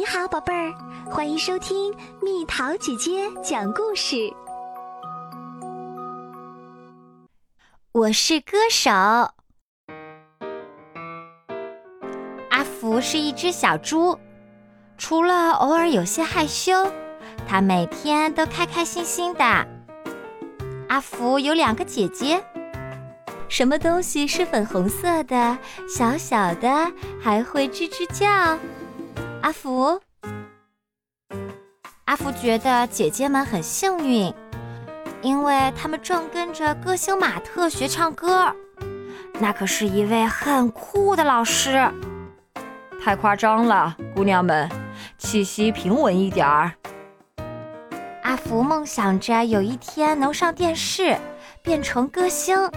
你好，宝贝儿，欢迎收听蜜桃姐姐讲故事。我是歌手。阿福是一只小猪，除了偶尔有些害羞，他每天都开开心心的。阿福有两个姐姐。什么东西是粉红色的、小小的，还会吱吱叫？阿福，阿福觉得姐姐们很幸运，因为他们正跟着歌星马特学唱歌。那可是一位很酷的老师。太夸张了，姑娘们，气息平稳一点儿。阿福梦想着有一天能上电视，变成歌星。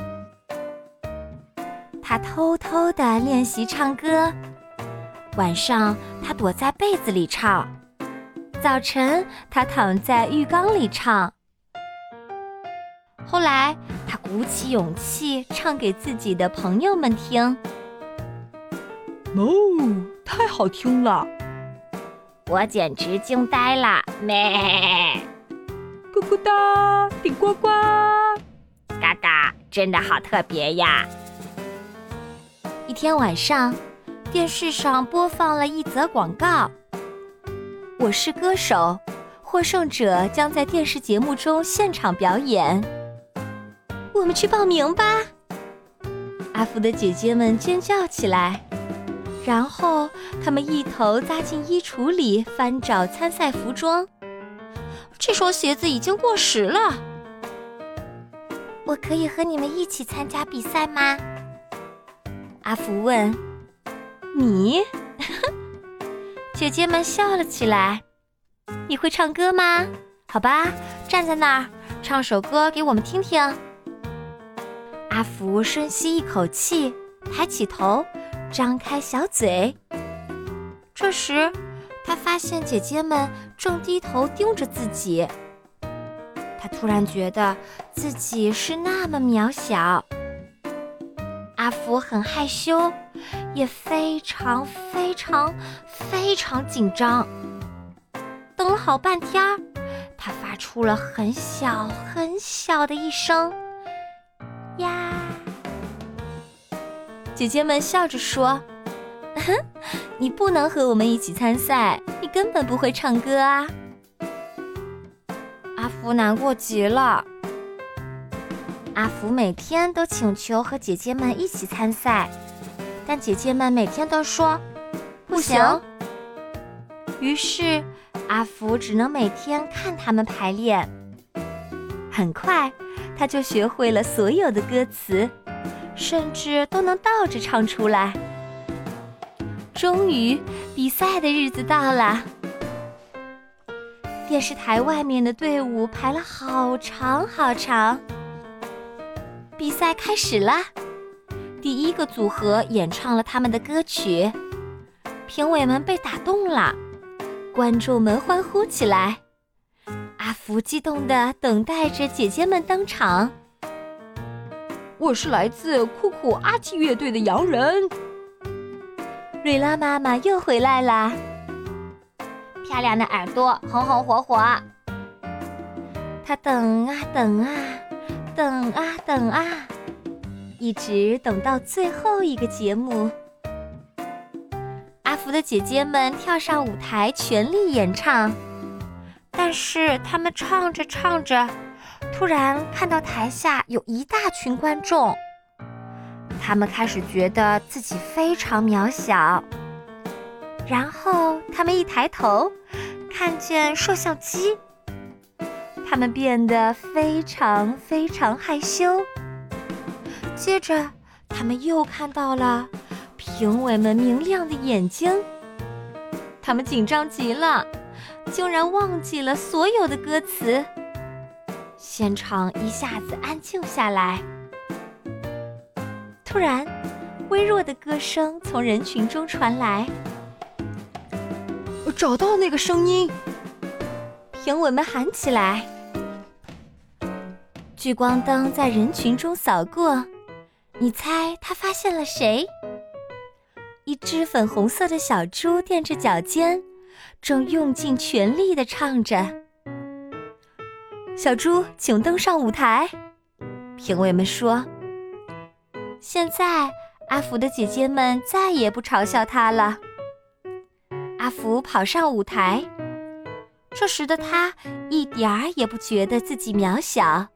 他偷偷的练习唱歌，晚上他躲在被子里唱，早晨他躺在浴缸里唱。后来他鼓起勇气唱给自己的朋友们听。哦，太好听了！我简直惊呆了！咩，咕咕哒，顶呱呱，嘎嘎，真的好特别呀！一天晚上，电视上播放了一则广告：“我是歌手，获胜者将在电视节目中现场表演。”我们去报名吧！阿福的姐姐们尖叫起来，然后他们一头扎进衣橱里翻找参赛服装。这双鞋子已经过时了。我可以和你们一起参加比赛吗？阿福问：“你？” 姐姐们笑了起来。“你会唱歌吗？好吧，站在那儿，唱首歌给我们听听。”阿福深吸一口气，抬起头，张开小嘴。这时，他发现姐姐们正低头盯着自己。他突然觉得自己是那么渺小。阿福很害羞，也非常非常非常紧张。等了好半天，他发出了很小很小的一声“呀”。姐姐们笑着说：“你不能和我们一起参赛，你根本不会唱歌啊！”阿福难过极了。阿福每天都请求和姐姐们一起参赛，但姐姐们每天都说不行。于是，阿福只能每天看他们排练。很快，他就学会了所有的歌词，甚至都能倒着唱出来。终于，比赛的日子到了。电视台外面的队伍排了好长好长。比赛开始了，第一个组合演唱了他们的歌曲，评委们被打动了，观众们欢呼起来。阿福激动地等待着姐姐们登场。我是来自酷酷阿奇乐队的洋人，瑞拉妈妈又回来啦，漂亮的耳朵红红火火。她等啊等啊。等啊等啊，一直等到最后一个节目。阿福的姐姐们跳上舞台，全力演唱。但是他们唱着唱着，突然看到台下有一大群观众，他们开始觉得自己非常渺小。然后他们一抬头，看见摄像机。他们变得非常非常害羞。接着，他们又看到了评委们明亮的眼睛。他们紧张极了，竟然忘记了所有的歌词。现场一下子安静下来。突然，微弱的歌声从人群中传来。找到那个声音！评委们喊起来。聚光灯在人群中扫过，你猜他发现了谁？一只粉红色的小猪踮着脚尖，正用尽全力地唱着：“小猪，请登上舞台。”评委们说：“现在阿福的姐姐们再也不嘲笑他了。”阿福跑上舞台，这时的他一点儿也不觉得自己渺小，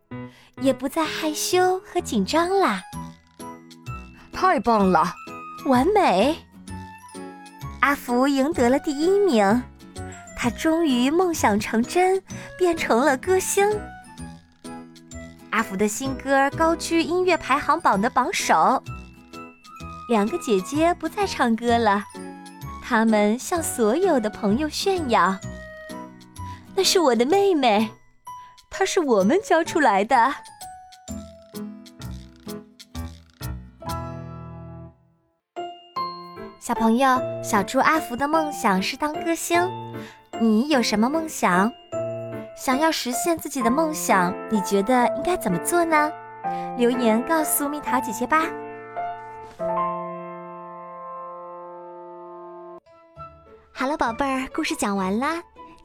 也不再害羞和紧张啦。太棒了，完美！阿福赢得了第一名，他终于梦想成真，变成了歌星。阿福的新歌高居音乐排行榜的榜首。两个姐姐不再唱歌了，她们向所有的朋友炫耀：“那是我的妹妹，她是我们教出来的。”小朋友，小猪阿福的梦想是当歌星，你有什么梦想？想要实现自己的梦想，你觉得应该怎么做呢？留言告诉蜜桃姐姐吧。好了，宝贝儿，故事讲完啦。